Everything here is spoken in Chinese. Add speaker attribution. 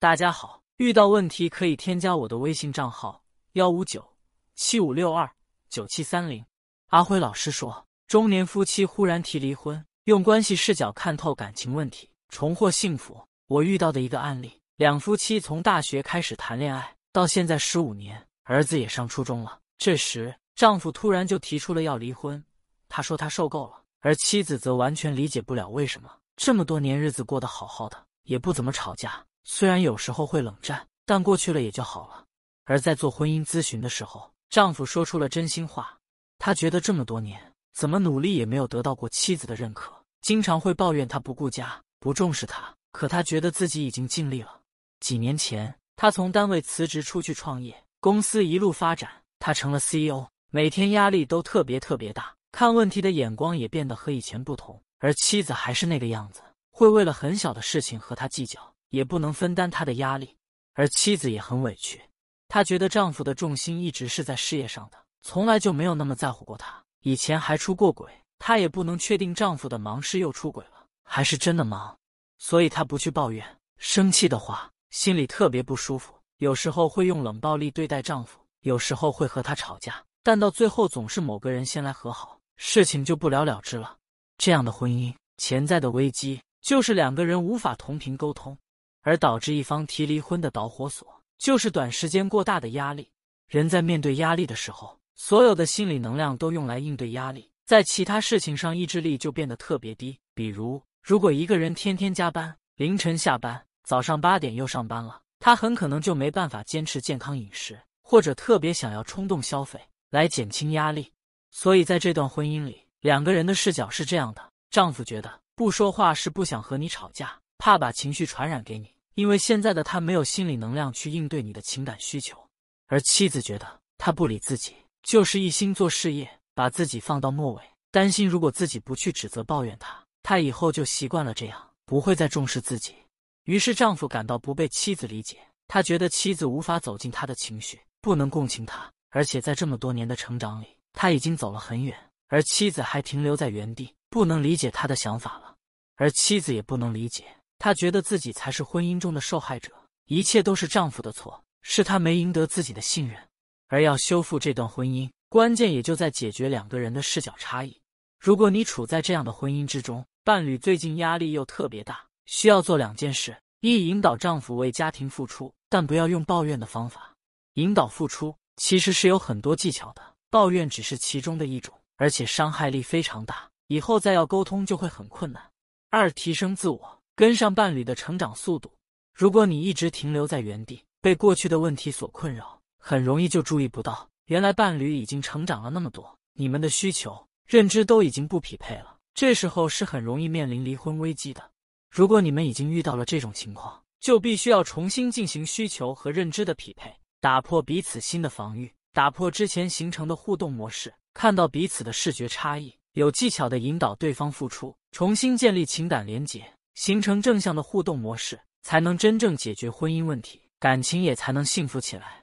Speaker 1: 大家好，遇到问题可以添加我的微信账号幺五九七五六二九七三零。阿辉老师说，中年夫妻忽然提离婚，用关系视角看透感情问题，重获幸福。我遇到的一个案例，两夫妻从大学开始谈恋爱，到现在十五年，儿子也上初中了。这时，丈夫突然就提出了要离婚，他说他受够了，而妻子则完全理解不了为什么这么多年日子过得好好的，也不怎么吵架。虽然有时候会冷战，但过去了也就好了。而在做婚姻咨询的时候，丈夫说出了真心话。他觉得这么多年怎么努力也没有得到过妻子的认可，经常会抱怨他不顾家、不重视他。可他觉得自己已经尽力了。几年前，他从单位辞职出去创业，公司一路发展，他成了 CEO，每天压力都特别特别大，看问题的眼光也变得和以前不同。而妻子还是那个样子，会为了很小的事情和他计较。也不能分担他的压力，而妻子也很委屈。她觉得丈夫的重心一直是在事业上的，从来就没有那么在乎过她。以前还出过轨，她也不能确定丈夫的忙是又出轨了，还是真的忙。所以她不去抱怨，生气的话心里特别不舒服。有时候会用冷暴力对待丈夫，有时候会和他吵架，但到最后总是某个人先来和好，事情就不了了之了。这样的婚姻潜在的危机就是两个人无法同频沟通。而导致一方提离婚的导火索，就是短时间过大的压力。人在面对压力的时候，所有的心理能量都用来应对压力，在其他事情上意志力就变得特别低。比如，如果一个人天天加班，凌晨下班，早上八点又上班了，他很可能就没办法坚持健康饮食，或者特别想要冲动消费来减轻压力。所以，在这段婚姻里，两个人的视角是这样的：丈夫觉得不说话是不想和你吵架。怕把情绪传染给你，因为现在的他没有心理能量去应对你的情感需求。而妻子觉得他不理自己，就是一心做事业，把自己放到末尾，担心如果自己不去指责抱怨他，他以后就习惯了这样，不会再重视自己。于是丈夫感到不被妻子理解，他觉得妻子无法走进他的情绪，不能共情他，而且在这么多年的成长里，他已经走了很远，而妻子还停留在原地，不能理解他的想法了，而妻子也不能理解。她觉得自己才是婚姻中的受害者，一切都是丈夫的错，是他没赢得自己的信任。而要修复这段婚姻，关键也就在解决两个人的视角差异。如果你处在这样的婚姻之中，伴侣最近压力又特别大，需要做两件事：一、引导丈夫为家庭付出，但不要用抱怨的方法。引导付出其实是有很多技巧的，抱怨只是其中的一种，而且伤害力非常大，以后再要沟通就会很困难。二、提升自我。跟上伴侣的成长速度。如果你一直停留在原地，被过去的问题所困扰，很容易就注意不到，原来伴侣已经成长了那么多，你们的需求、认知都已经不匹配了。这时候是很容易面临离婚危机的。如果你们已经遇到了这种情况，就必须要重新进行需求和认知的匹配，打破彼此新的防御，打破之前形成的互动模式，看到彼此的视觉差异，有技巧的引导对方付出，重新建立情感连结。形成正向的互动模式，才能真正解决婚姻问题，感情也才能幸福起来。